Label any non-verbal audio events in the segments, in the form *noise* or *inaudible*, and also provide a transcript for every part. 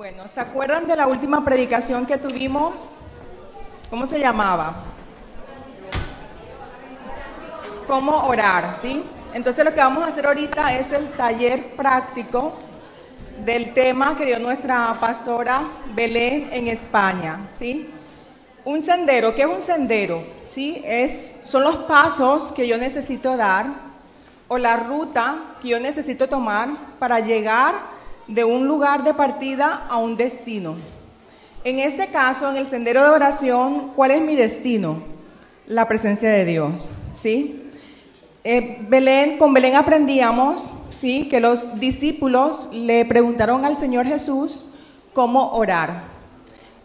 Bueno, ¿se acuerdan de la última predicación que tuvimos? ¿Cómo se llamaba? ¿Cómo orar? ¿Sí? Entonces lo que vamos a hacer ahorita es el taller práctico del tema que dio nuestra pastora Belén en España, ¿sí? Un sendero, ¿qué es un sendero? ¿Sí? Es, son los pasos que yo necesito dar o la ruta que yo necesito tomar para llegar de un lugar de partida a un destino. En este caso, en el sendero de oración, ¿cuál es mi destino? La presencia de Dios, ¿sí? Eh, Belén, con Belén aprendíamos, ¿sí? Que los discípulos le preguntaron al Señor Jesús cómo orar.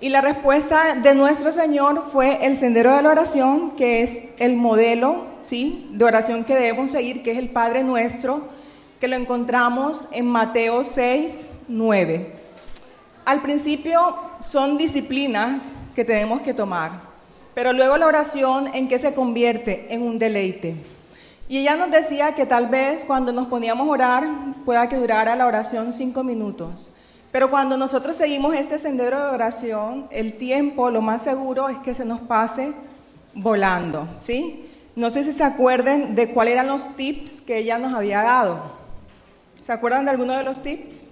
Y la respuesta de nuestro Señor fue el sendero de la oración, que es el modelo, ¿sí? De oración que debemos seguir, que es el Padre Nuestro, que lo encontramos en Mateo 6, 9. Al principio son disciplinas que tenemos que tomar, pero luego la oración en que se convierte en un deleite. Y ella nos decía que tal vez cuando nos poníamos a orar pueda que durara la oración cinco minutos. Pero cuando nosotros seguimos este sendero de oración, el tiempo, lo más seguro es que se nos pase volando, ¿sí? No sé si se acuerden de cuáles eran los tips que ella nos había dado. ¿Se acuerdan de alguno de los tips?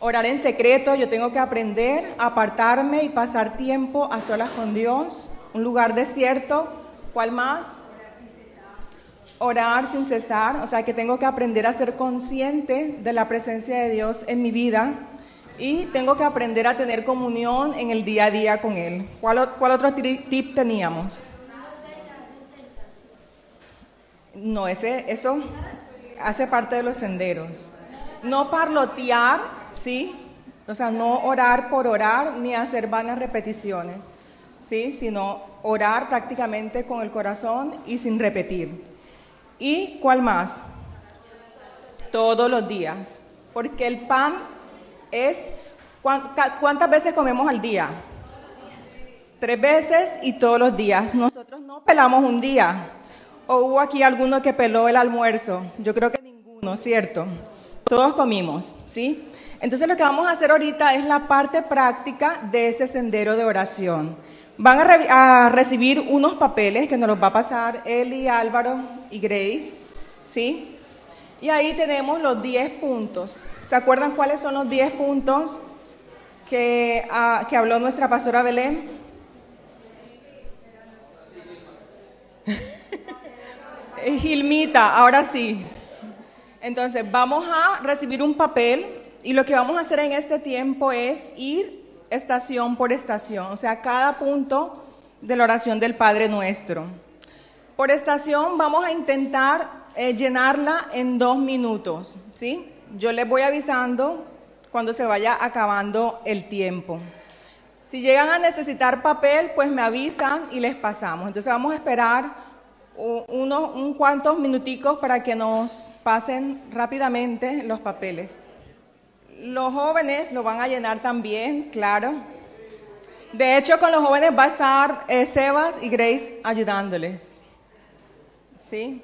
Orar en secreto, yo tengo que aprender a apartarme y pasar tiempo a solas con Dios, un lugar desierto ¿Cuál más? Orar sin cesar, o sea que tengo que aprender a ser consciente de la presencia de Dios en mi vida y tengo que aprender a tener comunión en el día a día con Él. ¿Cuál, cuál otro tip teníamos? No, ese, eso hace parte de los senderos. No parlotear, ¿sí? O sea, no orar por orar ni hacer vanas repeticiones, ¿sí? Sino orar prácticamente con el corazón y sin repetir. ¿Y cuál más? Todos los días. Porque el pan es... ¿Cuántas veces comemos al día? Tres veces y todos los días. Nosotros no pelamos un día. ¿O hubo aquí alguno que peló el almuerzo? Yo creo que ninguno, ¿cierto? Todos comimos, ¿sí? Entonces lo que vamos a hacer ahorita es la parte práctica de ese sendero de oración. Van a, recibir unos papeles que nos los va a pasar Eli, Álvaro y Grace, ¿sí? Y ahí tenemos los 10 puntos. ¿Se acuerdan cuáles son los 10 puntos que, ah, que habló nuestra pastora Belén? *laughs* Gilmita, ahora sí. Entonces, vamos a recibir un papel y lo que vamos a hacer en este tiempo es ir estación por estación, o sea, cada punto de la oración del Padre Nuestro. Por estación vamos a intentar eh, llenarla en dos minutos, ¿sí? Yo les voy avisando cuando se vaya acabando el tiempo. Si llegan a necesitar papel, pues me avisan y les pasamos. Entonces vamos a esperar unos un cuantos minuticos para que nos pasen rápidamente los papeles. Los jóvenes lo van a llenar también, claro. De hecho, con los jóvenes va a estar eh, Sebas y Grace ayudándoles. ¿Sí?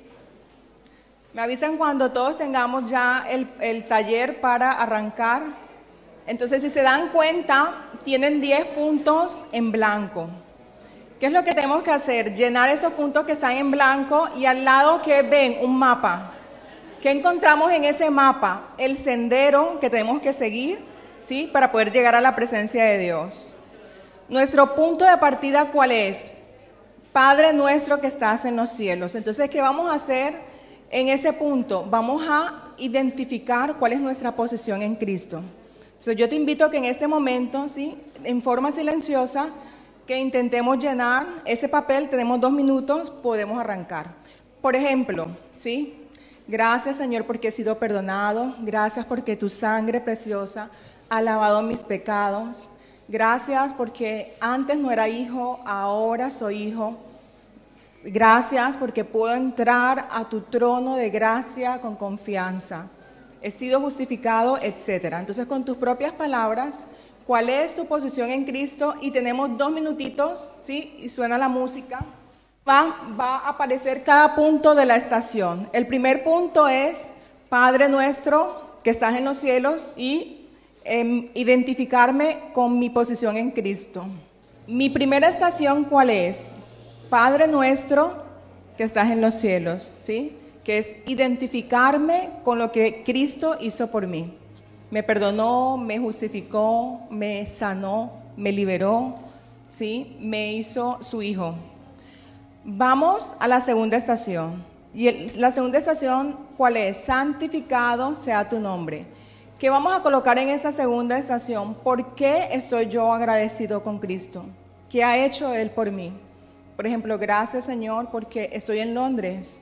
Me avisan cuando todos tengamos ya el, el taller para arrancar. Entonces, si se dan cuenta, tienen 10 puntos en blanco. ¿Qué es lo que tenemos que hacer? Llenar esos puntos que están en blanco y al lado que ven un mapa. ¿Qué encontramos en ese mapa? El sendero que tenemos que seguir, ¿sí? Para poder llegar a la presencia de Dios. Nuestro punto de partida, ¿cuál es? Padre nuestro que estás en los cielos. Entonces, ¿qué vamos a hacer en ese punto? Vamos a identificar cuál es nuestra posición en Cristo. Entonces, yo te invito a que en este momento, ¿sí? En forma silenciosa, que intentemos llenar ese papel. Tenemos dos minutos, podemos arrancar. Por ejemplo, ¿sí? Gracias Señor porque he sido perdonado. Gracias porque tu sangre preciosa ha lavado mis pecados. Gracias porque antes no era hijo, ahora soy hijo. Gracias porque puedo entrar a tu trono de gracia con confianza. He sido justificado, etc. Entonces con tus propias palabras, ¿cuál es tu posición en Cristo? Y tenemos dos minutitos, ¿sí? Y suena la música va, a aparecer cada punto de la estación. El primer punto es, Padre nuestro que estás en los cielos y em, identificarme con mi posición en Cristo. Mi primera estación, ¿cuál es? Padre nuestro que estás en los cielos, ¿sí? Que es identificarme con lo que Cristo hizo por mí. Me perdonó, me justificó, me sanó, me liberó, ¿sí? Me hizo su hijo. Vamos a la segunda estación. Y la segunda estación, ¿cuál es? Santificado sea tu nombre. ¿Qué vamos a colocar en esa segunda estación? ¿Por qué estoy yo agradecido con Cristo? ¿Qué ha hecho Él por mí? Por ejemplo, gracias Señor porque estoy en Londres,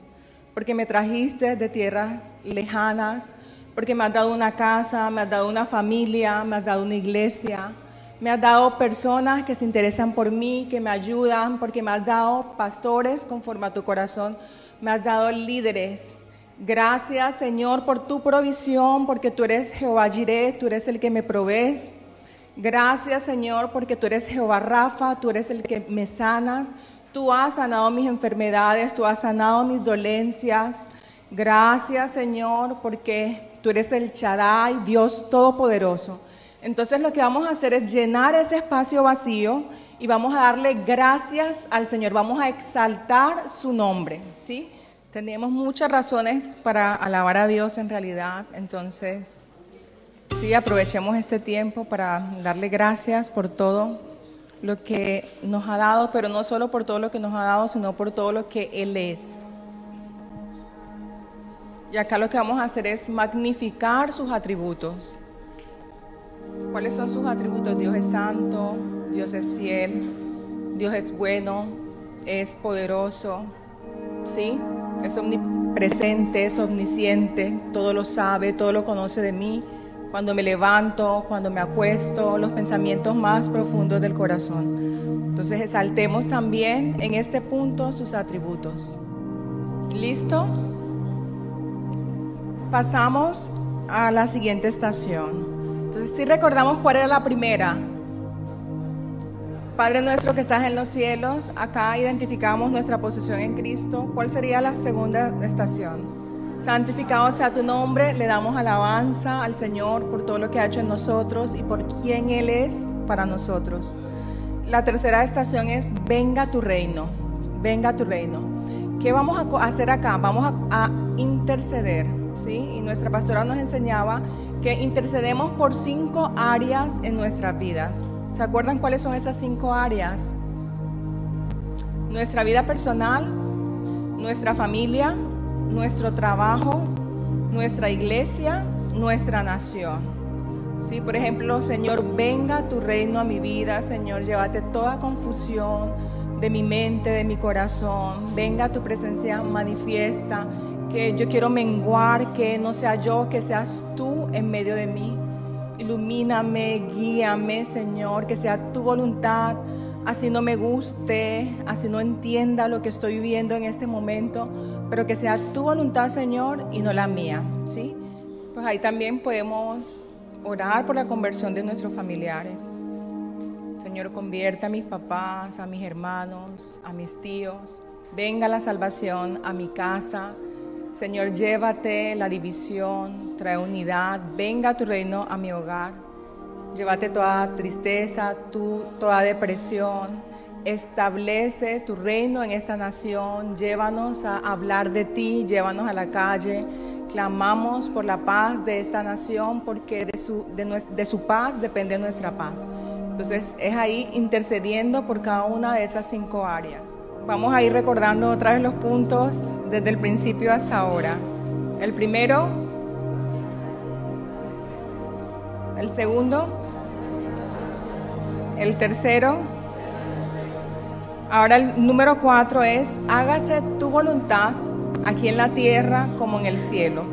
porque me trajiste de tierras lejanas, porque me has dado una casa, me has dado una familia, me has dado una iglesia, me has dado personas que se interesan por mí, que me ayudan, porque me has dado pastores conforme a tu corazón, me has dado líderes. Gracias Señor por tu provisión, porque tú eres Jehová Jireh, tú eres el que me provees. Gracias Señor porque tú eres Jehová Rafa, tú eres el que me sanas, tú has sanado mis enfermedades, tú has sanado mis dolencias. Gracias Señor porque tú eres el Charay, Dios Todopoderoso. Entonces lo que vamos a hacer es llenar ese espacio vacío y vamos a darle gracias al Señor, vamos a exaltar su nombre, ¿sí? Tenemos muchas razones para alabar a Dios en realidad, entonces sí, aprovechemos este tiempo para darle gracias por todo lo que nos ha dado, pero no solo por todo lo que nos ha dado, sino por todo lo que Él es. Y acá lo que vamos a hacer es magnificar sus atributos. ¿Cuáles son sus atributos? Dios es santo, Dios es fiel, Dios es bueno, es poderoso, ¿sí? Es omnipresente, es omnisciente, todo lo sabe, todo lo conoce de mí. Cuando me levanto, cuando me acuesto, los pensamientos más profundos del corazón. Entonces exaltemos también en este punto sus atributos. ¿Listo? Pasamos a la siguiente estación. Entonces, si recordamos cuál era la primera. Padre nuestro que estás en los cielos, acá identificamos nuestra posición en Cristo. ¿Cuál sería la segunda estación? Santificado sea tu nombre, le damos alabanza al Señor por todo lo que ha hecho en nosotros y por quién Él es para nosotros. La tercera estación es venga tu reino, venga tu reino. ¿Qué vamos a hacer acá? Vamos a, interceder, ¿sí? Y nuestra pastora nos enseñaba que intercedemos por cinco áreas en nuestras vidas. ¿Se acuerdan cuáles son esas cinco áreas? Nuestra vida personal, nuestra familia, nuestro trabajo, nuestra iglesia, nuestra nación. Sí, por ejemplo, Señor, venga tu reino a mi vida, Señor, llévate toda confusión de mi mente, de mi corazón. Venga tu presencia manifiesta que yo quiero menguar, que no sea yo, que seas tú en medio de mí. Ilumíname, guíame, Señor, que sea tu voluntad, así no me guste, así no entienda lo que estoy viviendo en este momento, pero que sea tu voluntad, Señor, y no la mía, ¿sí? Pues ahí también podemos orar por la conversión de nuestros familiares. Señor, convierta a mis papás, a mis hermanos, a mis tíos. Venga la salvación a mi casa, Señor, llévate la división, trae unidad, venga tu reino a mi hogar. Llévate toda tristeza, toda depresión. Establece tu reino en esta nación. Llévanos a hablar de ti, llévanos a la calle. Clamamos por la paz de esta nación porque de su, de su paz depende nuestra paz. Entonces es ahí intercediendo por cada una de esas cinco áreas. Vamos a ir recordando otra vez los puntos desde el principio hasta ahora. El primero, el segundo, el tercero. Ahora el número cuatro es, hágase tu voluntad aquí en la tierra como en el cielo.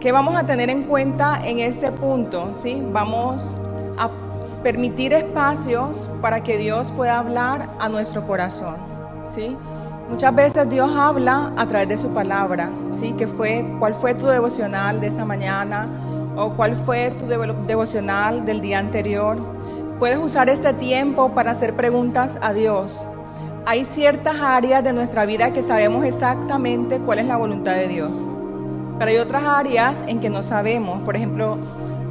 ¿Qué vamos a tener en cuenta en este punto? ¿sí? Vamos a permitir espacios para que Dios pueda hablar a nuestro corazón. ¿Sí? Muchas veces Dios habla a través de su palabra, ¿sí? Que fue, ¿Cuál fue tu devocional de esta mañana? ¿O cuál fue tu devocional del día anterior? Puedes usar este tiempo para hacer preguntas a Dios. Hay ciertas áreas de nuestra vida que sabemos exactamente cuál es la voluntad de Dios. Pero hay otras áreas en que no sabemos. Por ejemplo,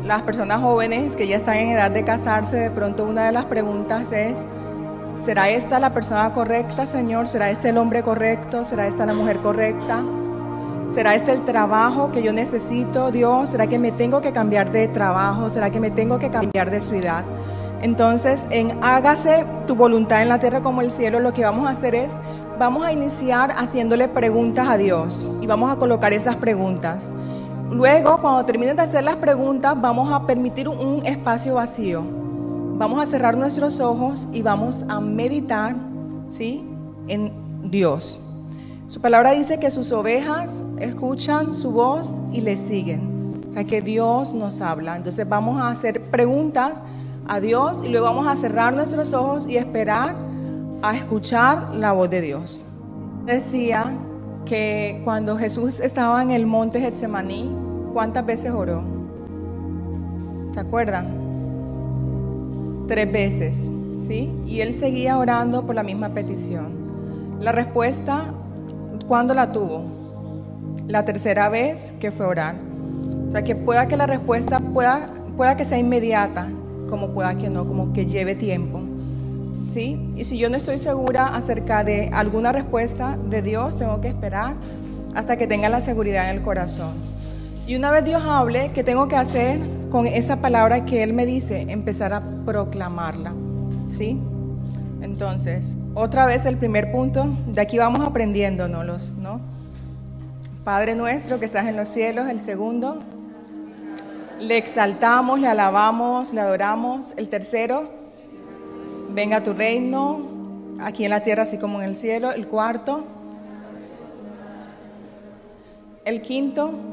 las personas jóvenes que ya están en edad de casarse, de pronto una de las preguntas es, ¿será esta la persona correcta, Señor? ¿Será este el hombre correcto? ¿Será esta la mujer correcta? ¿Será este el trabajo que yo necesito, Dios? ¿Será que me tengo que cambiar de trabajo? ¿Será que me tengo que cambiar de ciudad? Entonces, en hágase tu voluntad en la tierra como el cielo, lo que vamos a hacer es, vamos a iniciar haciéndole preguntas a Dios y vamos a colocar esas preguntas. Luego, cuando terminen de hacer las preguntas, vamos a permitir un espacio vacío. Vamos a cerrar nuestros ojos y vamos a meditar, ¿sí? En Dios. Su palabra dice que sus ovejas escuchan su voz y le siguen. O sea, que Dios nos habla. Entonces vamos a hacer preguntas a Dios y luego vamos a cerrar nuestros ojos y esperar a escuchar la voz de Dios. Decía que cuando Jesús estaba en el monte Getsemaní, ¿cuántas veces oró? ¿Se acuerdan? Tres veces, ¿sí? Y él seguía orando por la misma petición. La respuesta, ¿cuándo la tuvo? La tercera vez que fue orar. O sea, que pueda que la respuesta pueda, pueda que sea inmediata, como pueda que no, como que lleve tiempo. ¿Sí? Y si yo no estoy segura acerca de alguna respuesta de Dios, tengo que esperar hasta que tenga la seguridad en el corazón. Y una vez Dios hable, ¿qué tengo que hacer con esa palabra que Él me dice? Empezar a proclamarla. ¿Sí? Entonces, otra vez el primer punto, de aquí vamos aprendiendo, ¿no? Los, ¿no? Padre nuestro que estás en los cielos, el segundo, le exaltamos, le alabamos, le adoramos. El tercero, venga tu reino, aquí en la tierra así como en el cielo. El cuarto, el quinto,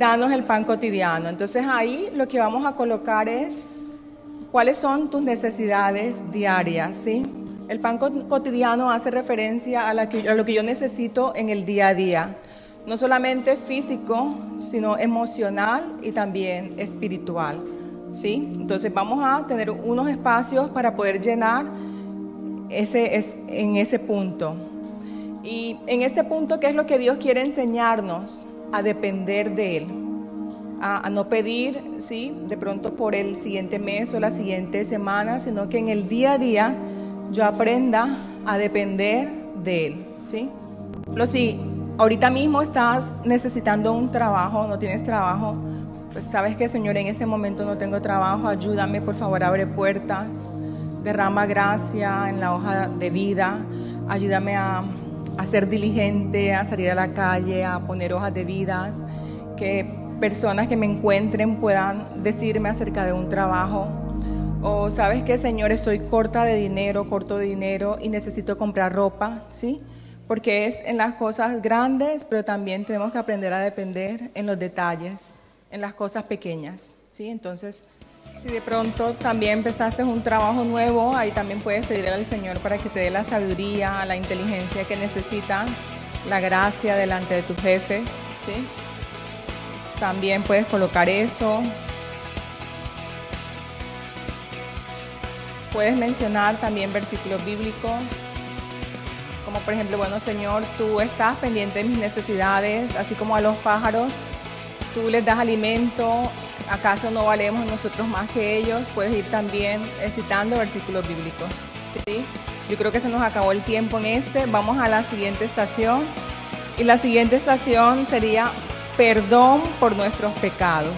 danos el pan cotidiano. Entonces ahí lo que vamos a colocar es cuáles son tus necesidades diarias, ¿sí? El pan cotidiano hace referencia a, a lo que yo necesito en el día a día no solamente físico, sino emocional y también espiritual. ¿sí? Entonces vamos a tener unos espacios para poder llenar ese, es, en ese punto. Y en ese punto, ¿qué es lo que Dios quiere enseñarnos? A depender de Él. A, no pedir, ¿sí? De pronto por el siguiente mes o la siguiente semana, sino que en el día a día yo aprenda a depender de Él, ¿sí? Lo sí, ahorita mismo estás necesitando un trabajo, no tienes trabajo, pues sabes que Señor, en ese momento no tengo trabajo, ayúdame, por favor, abre puertas, derrama gracia en la hoja de vida, ayúdame a, a ser diligente, a salir a la calle, a poner hojas de vidas, que personas que me encuentren puedan decirme acerca de un trabajo. O sabes que Señor, estoy corta de dinero, corto de dinero y necesito comprar ropa, ¿sí? porque es en las cosas grandes, pero también tenemos que aprender a depender en los detalles, en las cosas pequeñas. ¿sí? Entonces, si de pronto también empezaste un trabajo nuevo, ahí también puedes pedirle al Señor para que te dé la sabiduría, la inteligencia que necesitas, la gracia delante de tus jefes. ¿sí? También puedes colocar eso. Puedes mencionar también versículos bíblicos como por ejemplo, bueno Señor, tú estás pendiente de mis necesidades, así como a los pájaros, tú les das alimento, ¿acaso no valemos nosotros más que ellos? Puedes ir también citando versículos bíblicos. ¿sí? Yo creo que se nos acabó el tiempo en este, vamos a la siguiente estación y la siguiente estación sería perdón por nuestros pecados.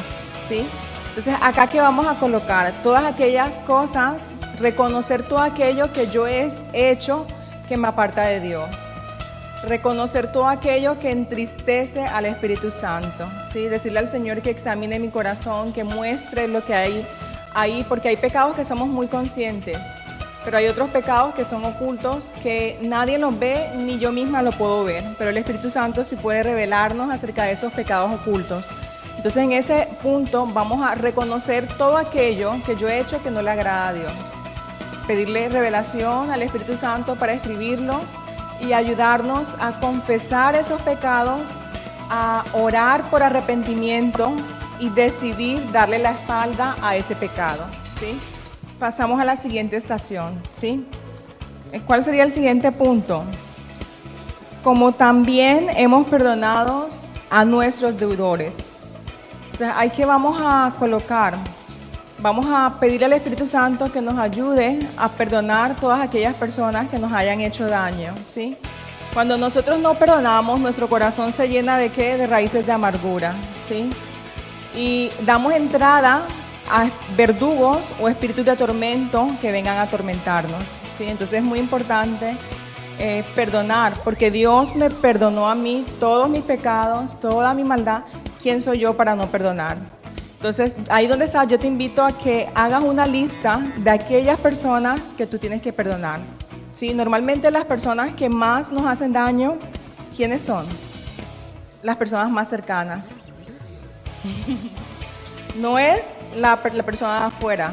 ¿sí? Entonces, acá que vamos a colocar todas aquellas cosas, reconocer todo aquello que yo he hecho que me aparta de Dios. Reconocer todo aquello que entristece al Espíritu Santo. ¿sí? Decirle al Señor que examine mi corazón, que muestre lo que hay ahí, porque hay pecados que somos muy conscientes, pero hay otros pecados que son ocultos que nadie los ve ni yo misma lo puedo ver, pero el Espíritu Santo sí puede revelarnos acerca de esos pecados ocultos. Entonces en ese punto vamos a reconocer todo aquello que yo he hecho que no le agrada a Dios pedirle revelación al Espíritu Santo para escribirlo y ayudarnos a confesar esos pecados, a orar por arrepentimiento y decidir darle la espalda a ese pecado. ¿sí? Pasamos a la siguiente estación. ¿sí? ¿Cuál sería el siguiente punto? Como también hemos perdonado a nuestros deudores. Entonces, hay que vamos a colocar, vamos a pedir al Espíritu Santo que nos ayude a perdonar todas aquellas personas que nos hayan hecho daño, ¿sí? Cuando nosotros no perdonamos, nuestro corazón se llena de qué? De raíces de amargura, ¿sí? Y damos entrada a verdugos o espíritus de tormento que vengan a atormentarnos, ¿sí? Entonces es muy importante eh, perdonar, porque Dios me perdonó a mí todos mis pecados, toda mi maldad. ¿Quién soy yo para no perdonar? Entonces, ahí donde estás, yo te invito a que hagas una lista de aquellas personas que tú tienes que perdonar. Sí, normalmente las personas que más nos hacen daño, ¿quiénes son? Las personas más cercanas. *laughs* No es la, persona de afuera,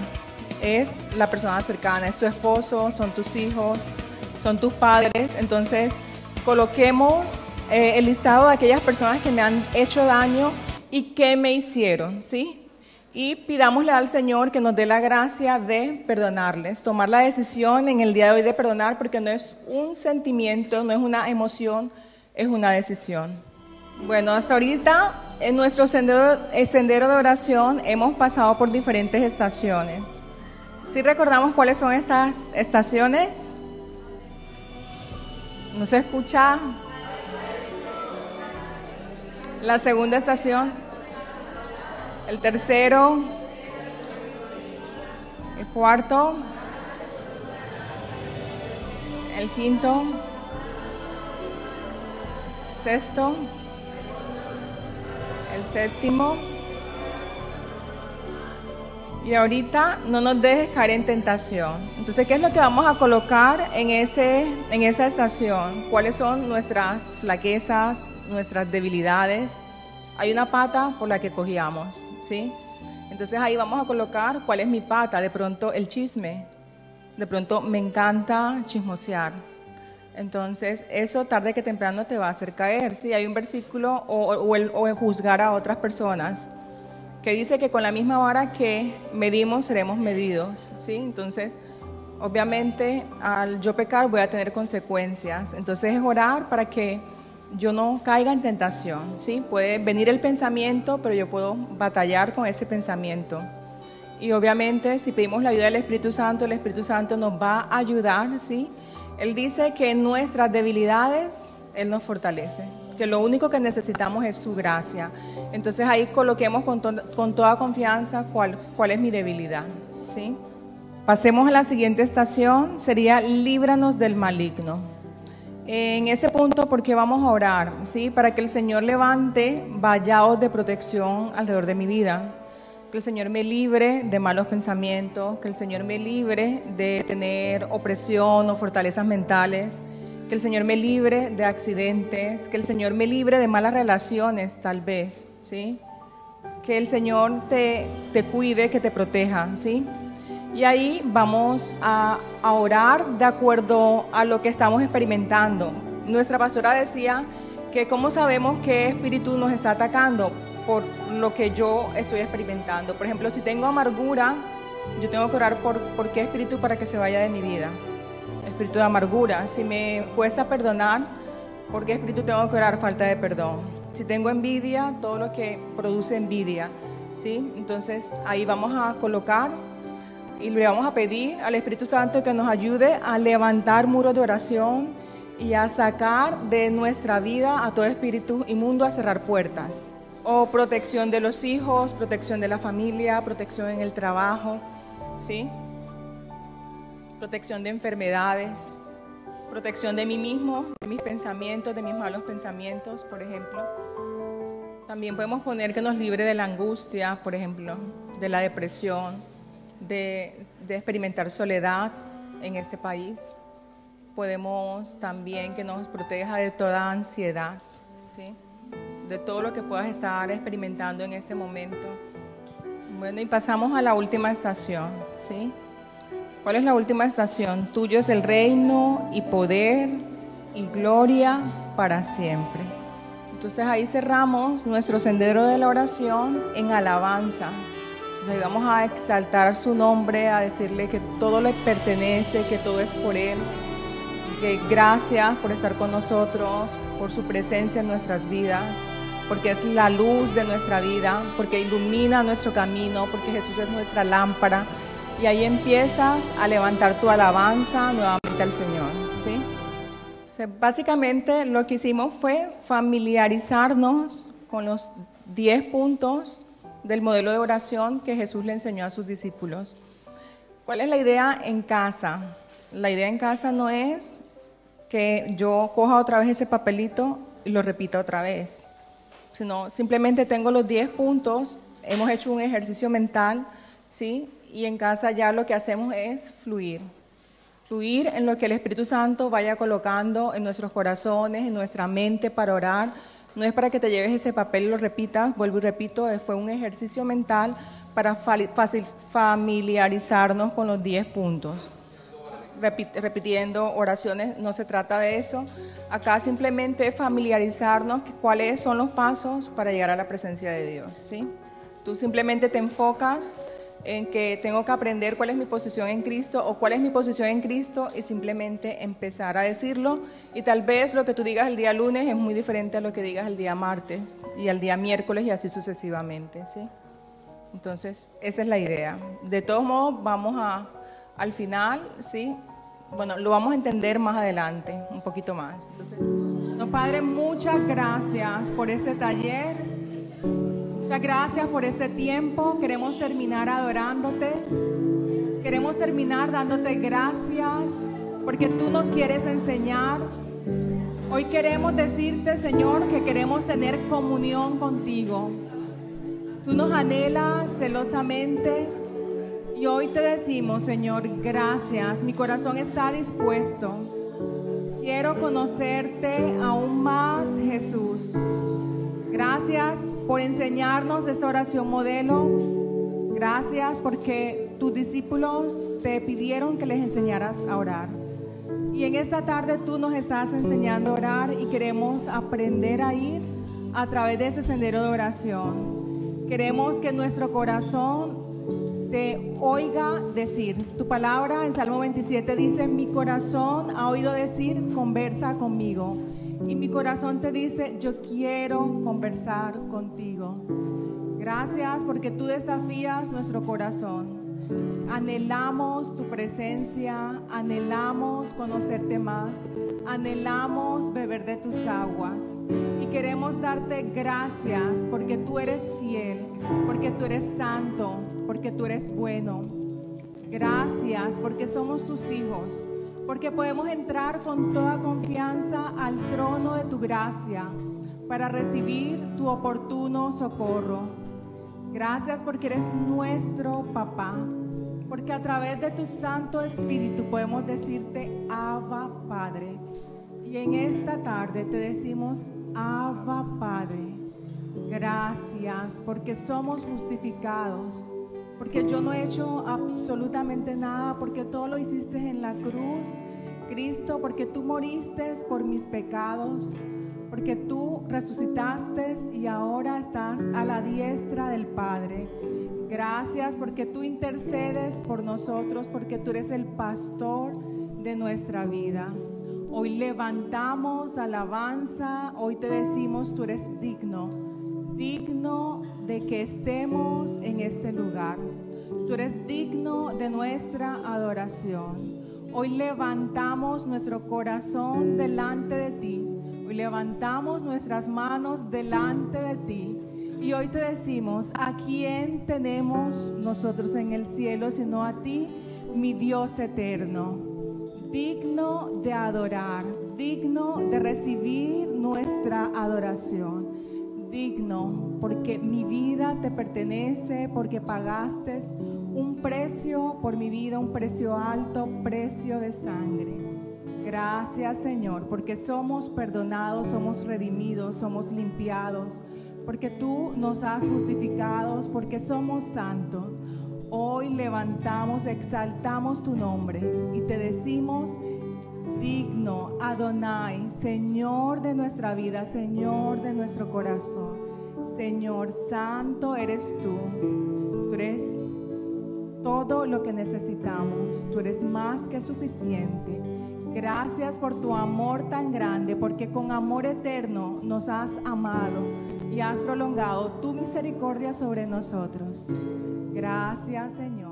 es la persona cercana, es tu esposo, son tus hijos, son tus padres. Entonces, coloquemos eh, el listado de aquellas personas que me han hecho daño y que me hicieron, ¿sí? Y pidámosle al Señor que nos dé la gracia de perdonarles, tomar la decisión en el día de hoy de perdonar, porque no es un sentimiento, no es una emoción, es una decisión. Bueno, hasta ahorita en nuestro sendero, sendero de oración hemos pasado por diferentes estaciones. ¿Sí recordamos cuáles son estas estaciones? ¿No se escucha? La segunda estación el tercero, el cuarto, el quinto, sexto, el séptimo. Y ahorita no nos dejes caer en tentación. Entonces, ¿qué es lo que vamos a colocar en, ese, en esa estación? ¿Cuáles son nuestras flaquezas, nuestras debilidades? Hay una pata por la que cogíamos, ¿sí? Entonces ahí vamos a colocar cuál es mi pata, de pronto el chisme, de pronto me encanta chismosear. Entonces eso tarde que temprano te va a hacer caer, ¿sí? Hay un versículo o, juzgar a otras personas que dice que con la misma vara que medimos seremos medidos, ¿sí? Entonces, obviamente al yo pecar voy a tener consecuencias. Entonces es orar para que yo no caiga en tentación, ¿sí? Puede venir el pensamiento, pero yo puedo batallar con ese pensamiento. Y obviamente si pedimos la ayuda del Espíritu Santo, el Espíritu Santo nos va a ayudar, ¿sí? Él dice que en nuestras debilidades Él nos fortalece, que lo único que necesitamos es su gracia. Entonces ahí coloquemos con, con toda confianza cuál, cuál es mi debilidad, ¿sí? Pasemos a la siguiente estación, sería líbranos del maligno en ese punto porque vamos a orar, ¿sí? Para que el Señor levante vallados de protección alrededor de mi vida. Que el Señor me libre de malos pensamientos, que el Señor me libre de tener opresión o fortalezas mentales, que el Señor me libre de accidentes, que el Señor me libre de malas relaciones, tal vez, ¿sí? Que el Señor te, te cuide, que te proteja, ¿sí? Y ahí vamos a, orar de acuerdo a lo que estamos experimentando. Nuestra pastora decía que cómo sabemos qué espíritu nos está atacando por lo que yo estoy experimentando. Por ejemplo, si tengo amargura, yo tengo que orar por, por qué espíritu para que se vaya de mi vida. Espíritu de amargura. Si me cuesta perdonar, ¿por qué espíritu tengo que orar falta de perdón? Si tengo envidia, todo lo que produce envidia. ¿sí? Entonces ahí vamos a colocar y le vamos a pedir al Espíritu Santo que nos ayude a levantar muros de oración y a sacar de nuestra vida a todo espíritu inmundo a cerrar puertas. O protección de los hijos, protección de la familia, protección en el trabajo, ¿sí? Protección de enfermedades, protección de mí mismo, de mis pensamientos, de mis malos pensamientos, por ejemplo. También podemos poner que nos libre de la angustia, por ejemplo, de la depresión, de, experimentar soledad en ese país. Podemos también que nos proteja de toda ansiedad, ¿sí? de todo lo que puedas estar experimentando en este momento. Bueno, y pasamos a la última estación, ¿sí? ¿Cuál es la última estación? Tuyo es el reino y poder y gloria para siempre. Entonces ahí cerramos nuestro sendero de la oración en alabanza, entonces vamos a exaltar su nombre, a decirle que todo le pertenece, que todo es por Él. Que gracias por estar con nosotros, por su presencia en nuestras vidas. porque es la luz de nuestra vida, porque ilumina nuestro camino, porque Jesús es nuestra lámpara. Y ahí empiezas a levantar tu alabanza nuevamente al Señor, ¿sí? básicamente lo que hicimos fue familiarizarnos con los 10 puntos del modelo de oración que Jesús le enseñó a sus discípulos. ¿Cuál es la idea en casa? La idea en casa no es que yo coja otra vez ese papelito y lo repita otra vez, sino simplemente tengo los 10 puntos, hemos hecho un ejercicio mental, ¿sí? Y en casa ya lo que hacemos es fluir. Fluir en lo que el Espíritu Santo vaya colocando en nuestros corazones, en nuestra mente para orar. No es para que te lleves ese papel y lo repitas, vuelvo y repito, fue un ejercicio mental para familiarizarnos con los 10 puntos repitiendo oraciones, no se trata de eso. Acá simplemente familiarizarnos cuáles son los pasos para llegar a la presencia de Dios, ¿sí? Tú simplemente te enfocas en que tengo que aprender cuál es mi posición en Cristo o cuál es mi posición en Cristo y simplemente empezar a decirlo. Y tal vez lo que tú digas el día lunes es muy diferente a lo que digas el día martes y al día miércoles y así sucesivamente, ¿sí? Entonces, esa es la idea. De todos modos, vamos a, al final, ¿sí? bueno, lo vamos a entender más adelante, un poquito más. Entonces, no, Padre, muchas gracias por este taller. Muchas gracias por este tiempo. Queremos terminar adorándote. Queremos terminar dándote gracias porque tú nos quieres enseñar. Hoy queremos decirte, Señor, que queremos tener comunión contigo. Tú nos anhelas celosamente y hoy te decimos, Señor, gracias. Mi corazón está dispuesto. Quiero conocerte aún más, Jesús. Gracias por enseñarnos esta oración modelo. Gracias porque tus discípulos te pidieron que les enseñaras a orar. Y en esta tarde tú nos estás enseñando a orar y queremos aprender a ir a través de ese sendero de oración. Queremos que nuestro corazón te oiga decir. Tu palabra en Salmo 27 dice, mi corazón ha oído decir, conversa conmigo. Y mi corazón te dice, yo quiero conversar contigo. Gracias porque tú desafías nuestro corazón. Anhelamos tu presencia, anhelamos conocerte más, anhelamos beber de tus aguas y queremos darte gracias porque tú eres fiel, porque tú eres santo, porque tú eres bueno. Gracias porque somos tus hijos, porque podemos entrar con toda confianza al trono de tu gracia para recibir tu oportuno socorro. Gracias porque eres nuestro papá, porque a través de tu Santo Espíritu podemos decirte Abba Padre. Y en esta tarde te decimos Abba Padre. Gracias porque somos justificados porque yo no he hecho absolutamente nada, porque todo lo hiciste en la cruz, Cristo, porque tú moriste por mis pecados, porque tú resucitaste y ahora estás a la diestra del Padre. Gracias porque tú intercedes por nosotros, porque tú eres el pastor de nuestra vida. Hoy levantamos alabanza, hoy te decimos, tú eres digno digno de que estemos en este lugar. Tú eres digno de nuestra adoración. Hoy levantamos nuestro corazón delante de ti. Hoy levantamos nuestras manos delante de ti. Y hoy te decimos, ¿a quién tenemos nosotros en el cielo sino a ti, mi Dios eterno? Digno de adorar, digno de recibir nuestra adoración digno, porque mi vida te pertenece, porque pagaste un precio por mi vida, un precio alto, precio de sangre. Gracias Señor, porque somos perdonados, somos redimidos, somos limpiados, porque tú nos has justificados, porque somos santos. Hoy levantamos, exaltamos tu nombre y te decimos, digno, Adonai, Señor de nuestra vida, Señor de nuestro corazón. Señor Santo eres tú. Tú eres todo lo que necesitamos. Tú eres más que suficiente. Gracias por tu amor tan grande, porque con amor eterno nos has amado y has prolongado tu misericordia sobre nosotros. Gracias, Señor.